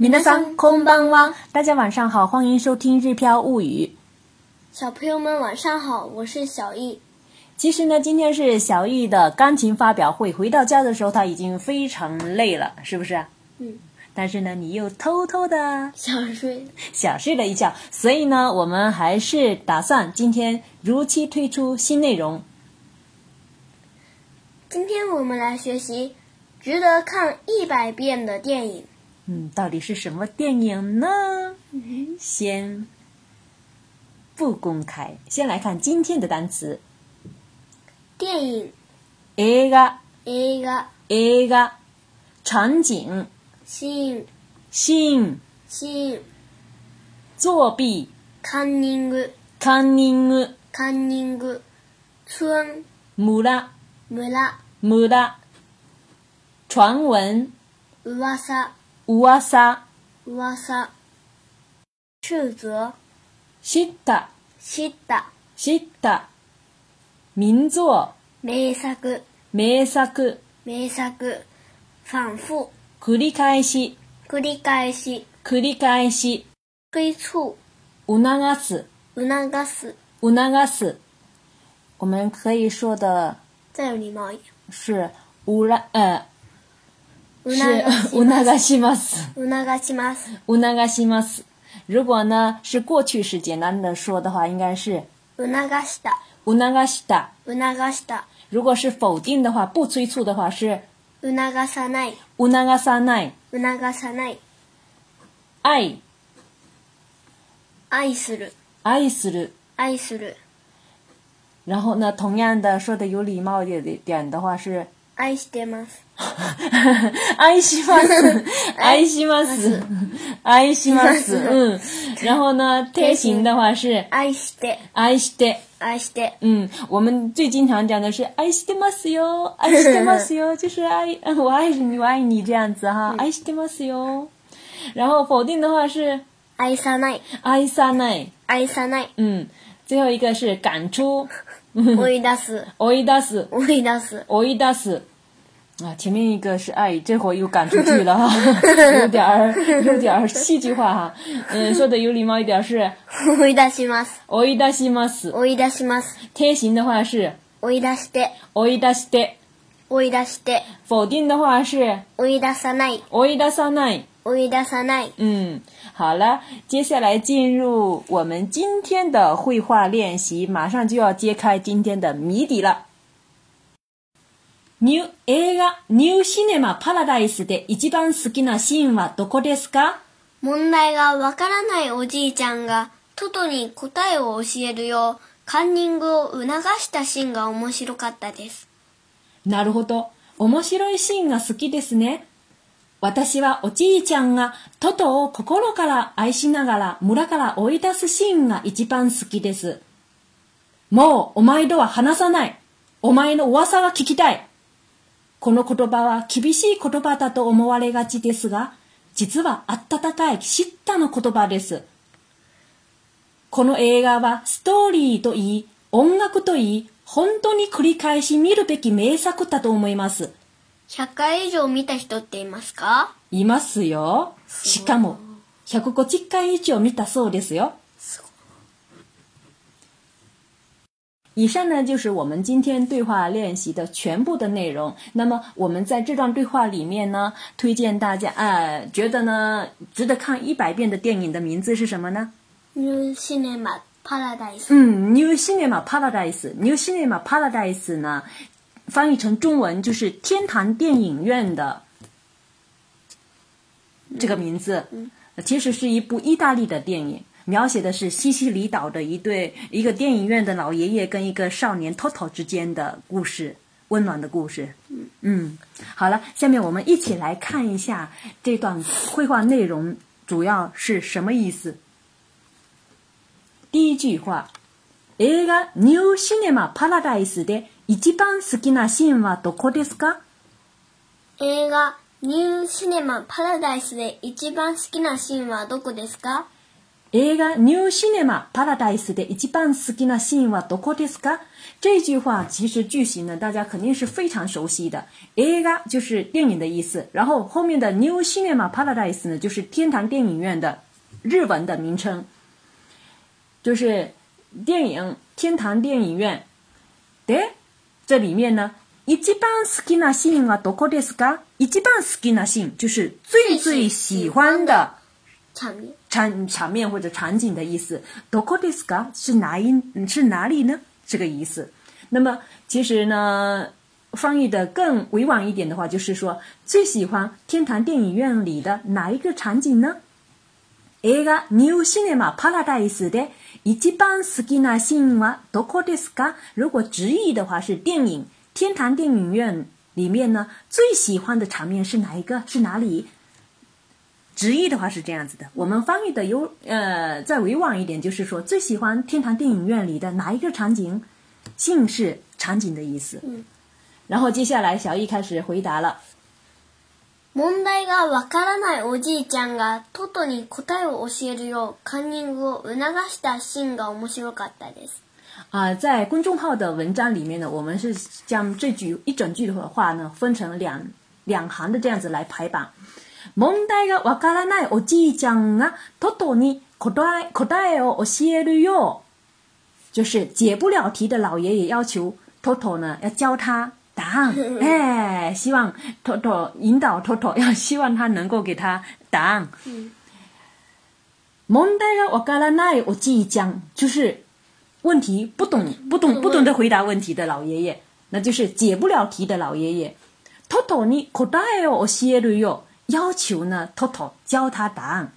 米こ桑，空ん哇！大家晚上好，欢迎收听《日飘物语》。小朋友们晚上好，我是小易。其实呢，今天是小易的钢琴发表会。回到家的时候，他已经非常累了，是不是？嗯。但是呢，你又偷偷的想睡，想睡了一觉。所以呢，我们还是打算今天如期推出新内容。今天我们来学习值得看一百遍的电影。到底是什么电影呢？先不公开，先来看今天的单词。电影、映画、映画、映画、场景、シーン、シーン、シーン、作弊、カンニング、カンニング、カンニング、村、村、村、村、村、村、村、村、村、村、村、村、村、村、村、村、村、村、村、噂噂斥责知った知った知った名作名作名作名作反复繰り返し繰り返し繰り返し催促促す促す促す我们可以说的再有礼貌一点是无让呃促 します。促します。促します。如果呢是过去式简单的说的话，应该是促した。促した。促した。如果是否定的话，不催促的话是促さない。促さない。促さない。愛。愛する。愛する。愛する。然后呢，同样的说的有礼貌一点的话是。愛してます。愛します。愛します。愛します。嗯，然后呢，贴心的话是愛して。愛して。愛して。嗯，我们最经常讲的是愛してますよ，愛してますよ，就是爱，我爱你，我愛你这样子哈，愛してますよ。然后否定的话是愛さない。愛さない。愛さない。ん。最后一个是赶出，オイ出す、オイ出す、オイ出す、オイ出す啊！前面一个是爱，这会儿又赶出去了哈，有点儿有点儿戏剧化哈。嗯，说的有礼貌一点儿是、オイだします、オイだします、オイだします。天行的话是、オイ出して、オイ出して、オイ出して。否定的话是、オイださない、オイださない。追出さない。嗯，好了，接下来进入我们今天的绘画练习，马上就要揭开今天的谜底了。ニュー映画ニューシネマパラダイスで一番好きなシーンはどこですか？問題がわからないおじいちゃんがトトに答えを教えるようカンニングを促したシーンが面白かったです。なるほど。面白いシーンが好きですね。私はおじいちゃんがトトを心から愛しながら村から追い出すシーンが一番好きです。もうお前とは話さない。お前の噂は聞きたい。この言葉は厳しい言葉だと思われがちですが、実は温かい叱ったの言葉です。この映画はストーリーといい、音楽といい、本当に繰り返し見るべき名作だと思います。100回以上見た人っていますかいますよ。しかも、150回以上見たそうですよ。以上呢就是我们今天对话练习的全部的内容。那么我们在这段对话里面呢，推荐大家呃，觉得呢值得看一百遍的电影的名字是什么呢？New Cinema Paradise。嗯，New Cinema Paradise。New Cinema Paradise 呢，翻译成中文就是“天堂电影院”的这个名字，其实是一部意大利的电影，描写的是西西里岛的一对一个电影院的老爷爷跟一个少年 Toto 之间的故事，温暖的故事。嗯，好了，下面我们一起来看一下这段绘画内容主要是什么意思。第一句话。映画ニューシネマパラダイスで一番好きなシーンはどこですか映画ニューシネマパラダイスで一番好きなシーンはどこですか映画ニューシネマパラダイスで一番好きなシーンはどこですか这句话其实句型呢，大家肯定是非常熟悉的。映画就是电影的意思，然后后面的 New Cinema Paradise 呢，就是天堂电影院的日文的名称。就是电影天堂电影院，对，这里面呢，一番好きなシーンはどこですか？一番好きなシーン就是最最喜欢的场面、场场面或者场景的意思。どこですか是哪一？是哪里呢？这个意思。那么，其实呢，翻译的更委婉一点的话，就是说，最喜欢天堂电影院里的哪一个场景呢？映画ニュ的シネマパラダイスで一番好きなシーンはどこですか？如果直译的话是电影天堂电影院里面呢，最喜欢的场面是哪一个是哪里？直译的话是这样子的，我们翻译的有呃，再委婉一点就是说，最喜欢天堂电影院里的哪一个场景？姓是场景的意思。嗯。然后接下来小易开始回答了。問題がわからないおじいちゃんがトトに答えを教えるようカンニングを促したシーンが面白かったです。啊、在公众号的文章里面呢，我们是将这句一整句的话呢分成两两行的这样子来排版。問題がわからないおじいちゃんがトトに答え答えを教えるよう，就是解不了题的老爷爷要求トト t o 呢要教他答案，哎，希望 Toto 引导 t o 要希望他能够给他答案。嗯、問題がわからないおじいちゃん，就是问题不懂、不懂、不懂得回答问题的老爷爷，那就是解不了题的老爷爷。Toto に答えを教えるよう要求呢，Toto 教他答案。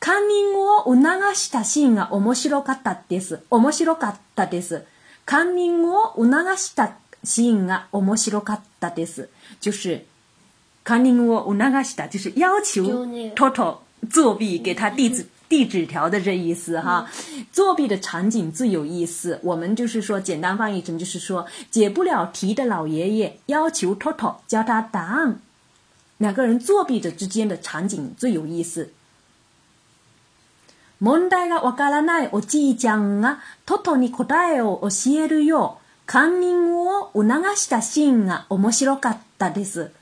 カンニングを促したシーンが面白かったです。面白かったです。カンニングを促した。吸引啊，面白いかったです。就是，カニングを促した，就是要求托托作弊，给他递纸递纸条的这意思哈。作弊的场景最有意思。我们就是说简单翻译成，就是说解不了题的老爷爷要求托托教他答案。两个人作弊者之间的场景最有意思。問題が分からないおじいちゃんがトトに答えを教えるよ。カンニングを促したシーンが面白かったです。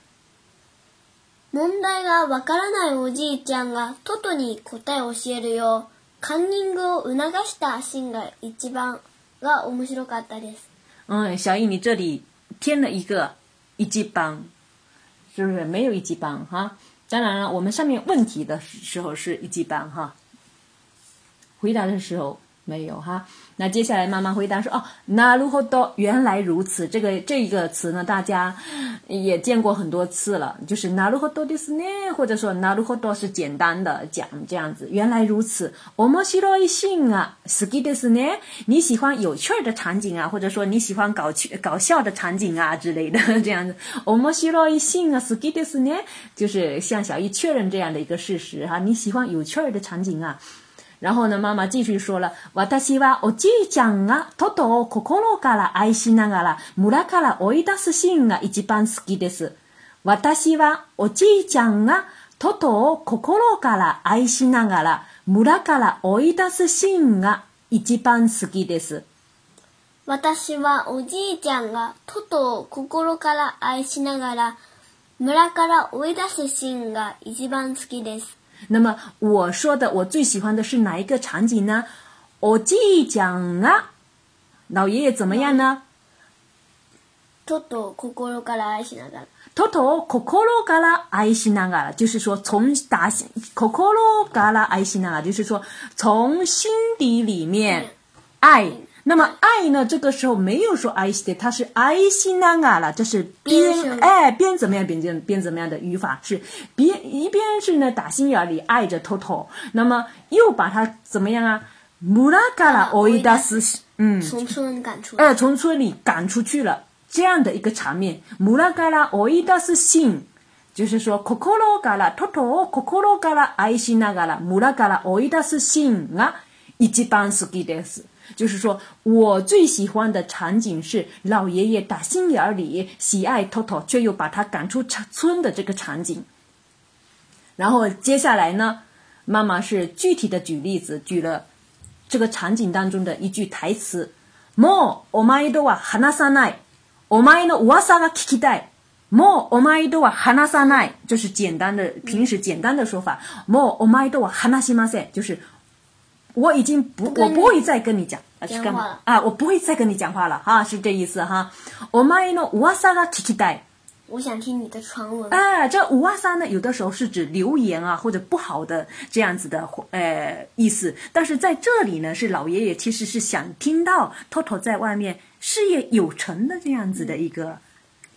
問題がわからないおじいちゃんがトトに答えを教えるよう、カンニングを促したシーンが一番が面白かったです。ん、小易，你这里添了一个一番。是不是没有一哈？当然了，我们上面问题的时候是一哈，回答的时候没有哈，那接下来妈妈回答说哦，那如何多原来如此，这个这一个词呢，大家也见过很多次了，就是那如何多的是呢，或者说那如何多是简单的讲这样子，原来如此。我们需要一些啊，是给的是呢，你喜欢有趣的场景啊，或者说你喜欢搞趣搞笑的场景啊之类的 这样子。我们需要一些啊，是给的是呢，就是向小易确认这样的一个事实哈，你喜欢有趣的场景啊。然后呢，妈妈继续说了，私はおじいちゃんがトトを心から愛しながら村から追い出すシーンが一番好きです。私はおじいちゃんがトトを心から愛しながら村から追い出すシーンが一番好きです。私はおじいちゃんがトトを心から愛しながら村から追い出すシーンが一番好きです。那么我说的我最喜欢的是哪一个场景呢？我继讲啊，老爷爷怎么样呢？偷偷心爱，偷偷心爱，就是说从打心，偷偷心爱，就是说从心底里面爱。那么爱呢？这个时候没有说爱的，他是爱惜难啊了，这是边爱边怎么样，边怎边怎么样的语法是边一边是呢，打心眼里爱着托托，那么又把他怎么样啊？木拉嘎啦，我一达斯，嗯，从村赶出，哎，从村里赶出去了这样的一个场面。木拉嘎啦，我一达斯信。心，就是说，可可罗嘎啦，托托可可罗嘎啦，爱心难嘎啦，木拉嘎啦，我一 das 心啊，一番好きです。就是说，我最喜欢的场景是老爷爷打心眼里喜爱偷偷，却又把他赶出村的这个场景。然后接下来呢，妈妈是具体的举例子，举了这个场景当中的一句台词：，もうお前とは話さない。お前の噂が聞きたい。もうお前とは話さない。就是简单的平时简单的说法。もうお前とは話しません。就是。我已经不，我不会再跟你讲啊，去干嘛？啊，我不会再跟你讲话了哈，是这意思哈。我卖弄五花三的期待，我想听你的传闻啊。这哇塞”呢，有的时候是指留言啊，或者不好的这样子的呃意思，但是在这里呢，是老爷爷其实是想听到 Toto 在外面事业有成的这样子的一个。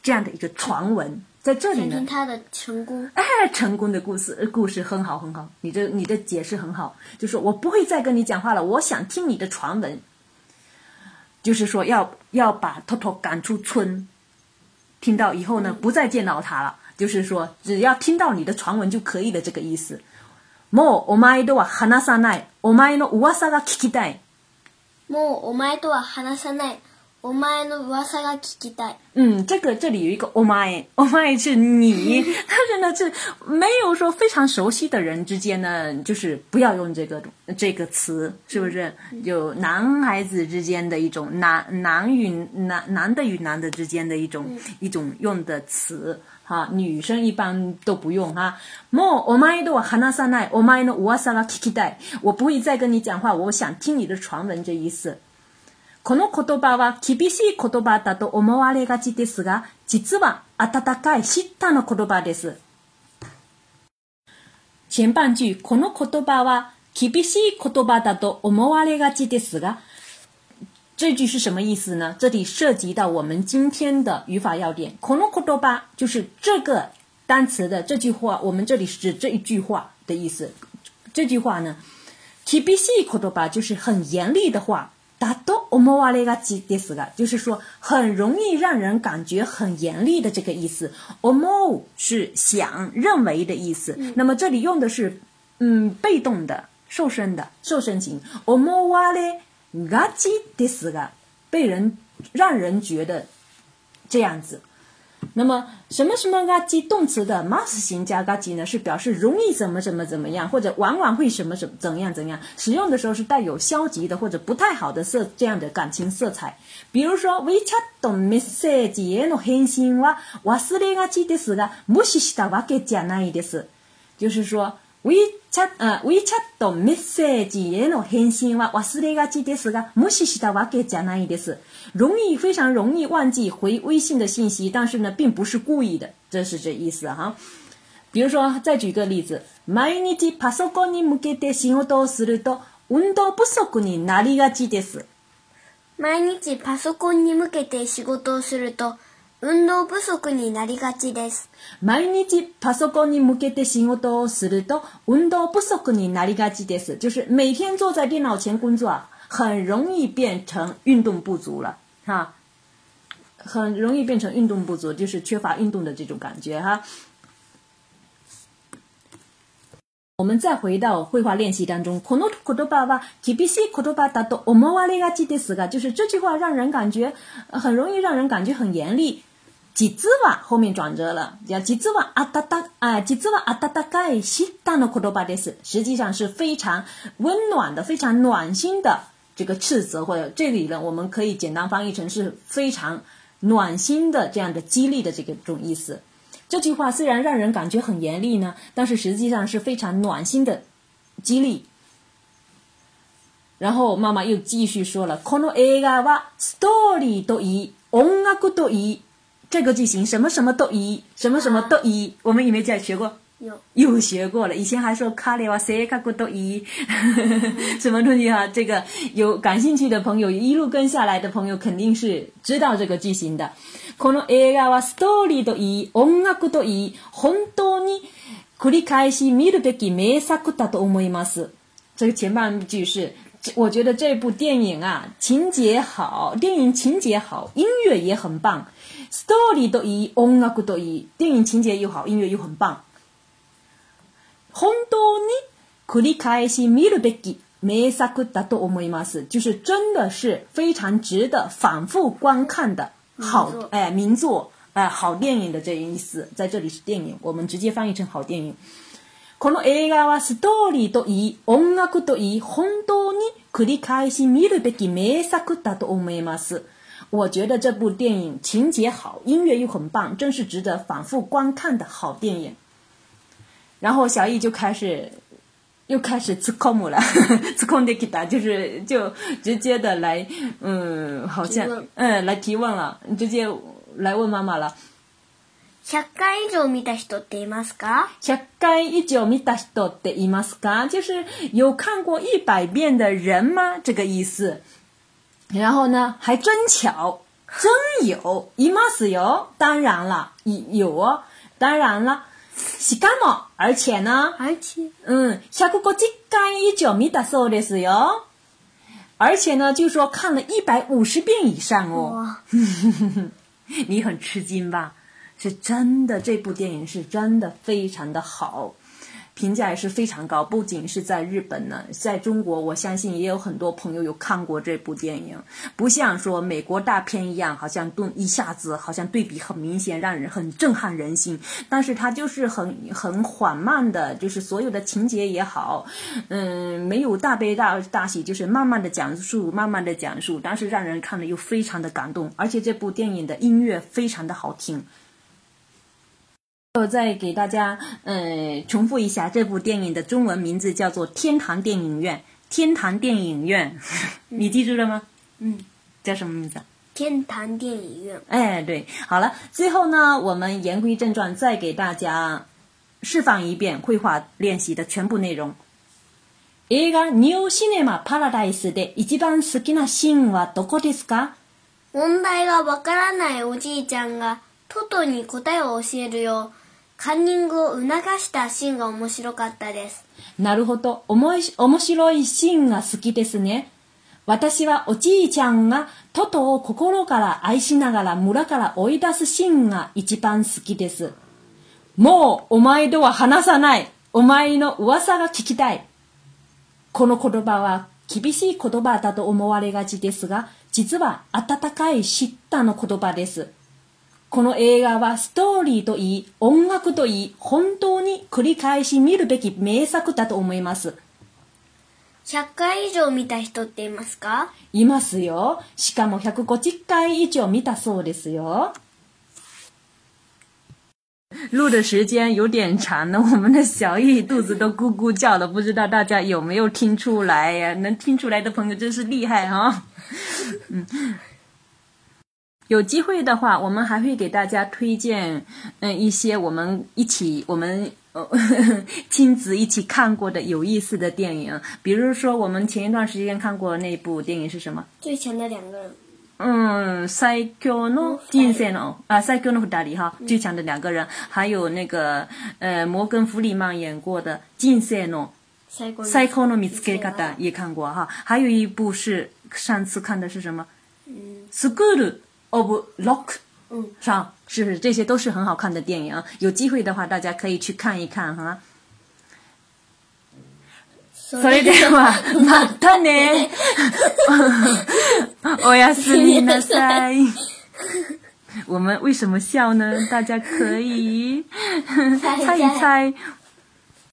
这样的一个传闻，在这里呢，他的成功，哎，成功的故事，故事很好，很好。你这，你的解释很好，就说我不会再跟你讲话了，我想听你的传闻。就是说，要要把托托赶出村，听到以后呢，不再见到他了。就是说，只要听到你的传闻就可以了，这个意思。“お前の噂が聞きたい。”嗯，这个这里有一个“お前”，“お前”是你，但是呢，是没有说非常熟悉的人之间呢，就是不要用这个这个词，是不是？就男孩子之间的一种男男与男男的与男的之间的一种一种用的词，哈，女生一般都不用哈。もうお前の噂が聞きたい。我不会再跟你讲话，我想听你的传闻，这意思。この言葉は厳しい言葉だと思われがちですが、実は温かい知ったの言葉です。前半句、この言葉は厳しい言葉だと思われがちですが、这句是什么意思呢？这里涉及到我们今天的语法要点。この言葉就是这个单词的这句话，我们这里指这一句话的意思。这句话呢，厳しい言葉就是很严厉的话。达多欧莫瓦嘞嘎基迪斯个，就是说很容易让人感觉很严厉的这个意思。欧莫是想认为的意思，那么这里用的是嗯被动的瘦身的瘦身型。欧莫瓦嘞嘎基迪斯个，被人让人觉得这样子。那么，什么什么啊？及动词的 mas 型加啊及呢，是表示容易怎么怎么怎么样，或者往往会什么怎怎样怎样。使用的时候是带有消极的或者不太好的色这样的感情色彩。比如说 w e c h a d u missejeno hensinwa wasi lega jis g musista waketa nae j 就是说。WeChat, あ WeChat メッセージへの返信は忘れがちですが、無視したわけじゃないです。容易、非常容易忘记回微信的信息，但是呢，并不是故意的，这是这意思哈。比如说，再举个例子，毎日パソコンに向けて仕事をすると運動不足になりがちです。毎日パソコンに向けて仕事をすると運動不足になりがちです。毎日パソコンに向けて仕事をすると運動不足になりがちです。就是每天坐在电脑前工作，很容易变成运动不足了，哈，很容易变成运动不足，就是缺乏运动的这种感觉，哈。我们再回到绘画练习当中。コノトコトババキビシコトバダドオモですガキデスが，就是这句话让人感觉很容易让人感觉很严厉。実は、瓦后面转折了，叫は、あた啊哒哒啊あたた啊哒哒盖西の言库多巴德实际上是非常温暖的、非常暖心的这个斥责，或者这里呢，我们可以简单翻译成是非常暖心的这样的激励的这个种意思。这句话虽然让人感觉很严厉呢，但是实际上是非常暖心的激励。然后妈妈又继续说了：，この映画はストーリーといい音楽といい。这个句型什么什么都一，什么什么都一，我们有没有样学过？有，有学过了。以前还说卡里瓦谁看古都一，什么东西哈？这个有感兴趣的朋友，一路跟下来的朋友肯定是知道这个句型的。この映画はストーリーと一、音楽と一、本当に繰り返し見るべき名作だと思います。这个前半句是，我觉得这部电影啊，情节好，电影情节好，音乐也很棒。story 都以 onaku 都以电影情节又好，音乐又很棒。本当に繰り返し見るべき名作だと思ういます。就是真的是非常值得反复观看的好哎名作哎好电影的这个意思，在这里是电影，我们直接翻译成好电影。この映画は story 都以 onaku 都以本当に繰り返し見るべき名作だと思ういます。我觉得这部电影情节好，音乐又很棒，真是值得反复观看的好电影。然后小易就开始又开始吃 c o 了，吃 c 的给他，就是就直接的来，嗯，好像嗯来提问了，直接来问妈妈了。百回以上見た人っていますか？百回以上見た人っていますか？就是有看过一百遍的人吗？这个意思。然后呢？还真巧，真有。姨妈是有，当然了，有哦，当然了，是干嘛？而且呢，而且，嗯，小哥哥这刚一脚米达索的是哟。而且呢，就说看了一百五十遍以上哦。你很吃惊吧？是真的，这部电影是真的非常的好。评价也是非常高，不仅是在日本呢，在中国，我相信也有很多朋友有看过这部电影。不像说美国大片一样，好像顿一下子，好像对比很明显，让人很震撼人心。但是它就是很很缓慢的，就是所有的情节也好，嗯，没有大悲大大喜，就是慢慢的讲述，慢慢的讲述，但是让人看了又非常的感动。而且这部电影的音乐非常的好听。我再给大家，呃，重复一下这部电影的中文名字叫做《天堂电影院》。天堂电影院，你记住了吗？嗯，叫什么名字？天堂电影院。哎，对，好了，最后呢，我们言归正传，再给大家示范一遍绘画练习的全部内容。映画ニューシネマパラダイスで一番好きなシーンはどこですか？問題がわからないおじいちゃんがトトに答えを教えるよ。カンニングを促したシーンが面白かったです。なるほど。おもし面白いシーンが好きですね。私はおじいちゃんがトトを心から愛しながら村から追い出すシーンが一番好きです。もうお前とは話さない。お前の噂が聞きたい。この言葉は厳しい言葉だと思われがちですが、実は温かい知ったの言葉です。この映画はストーリーといい、音楽といい、本当に繰り返し見るべき名作だと思います。100回以上見た人っていますかいますよ。しかも150回以上見たそうですよ。录的时间有点长呢，我们的小易肚子都咕咕叫了，不知道大家有没有听出来呀、啊？能听出来的朋友真是厉害哈、哦。嗯，有机会的话，我们还会给大家推荐，嗯，一些我们一起我们呃、亲子一起看过的有意思的电影。比如说，我们前一段时间看过那部电影是什么？最强的两个人。嗯赛克诺金赛诺啊赛 s 诺和大哈，最强的两个人。还有那个呃，摩根·弗里曼演过的金赛诺。赛克诺米斯克 No 也看过哈。还有一部是上次看的是什么？School。Of Lock，上，是不是这些都是很好看的电影？有机会的话，大家可以去看一看哈。それではまたね。おやすみなさい。我们为什么笑呢？大家可以猜一猜。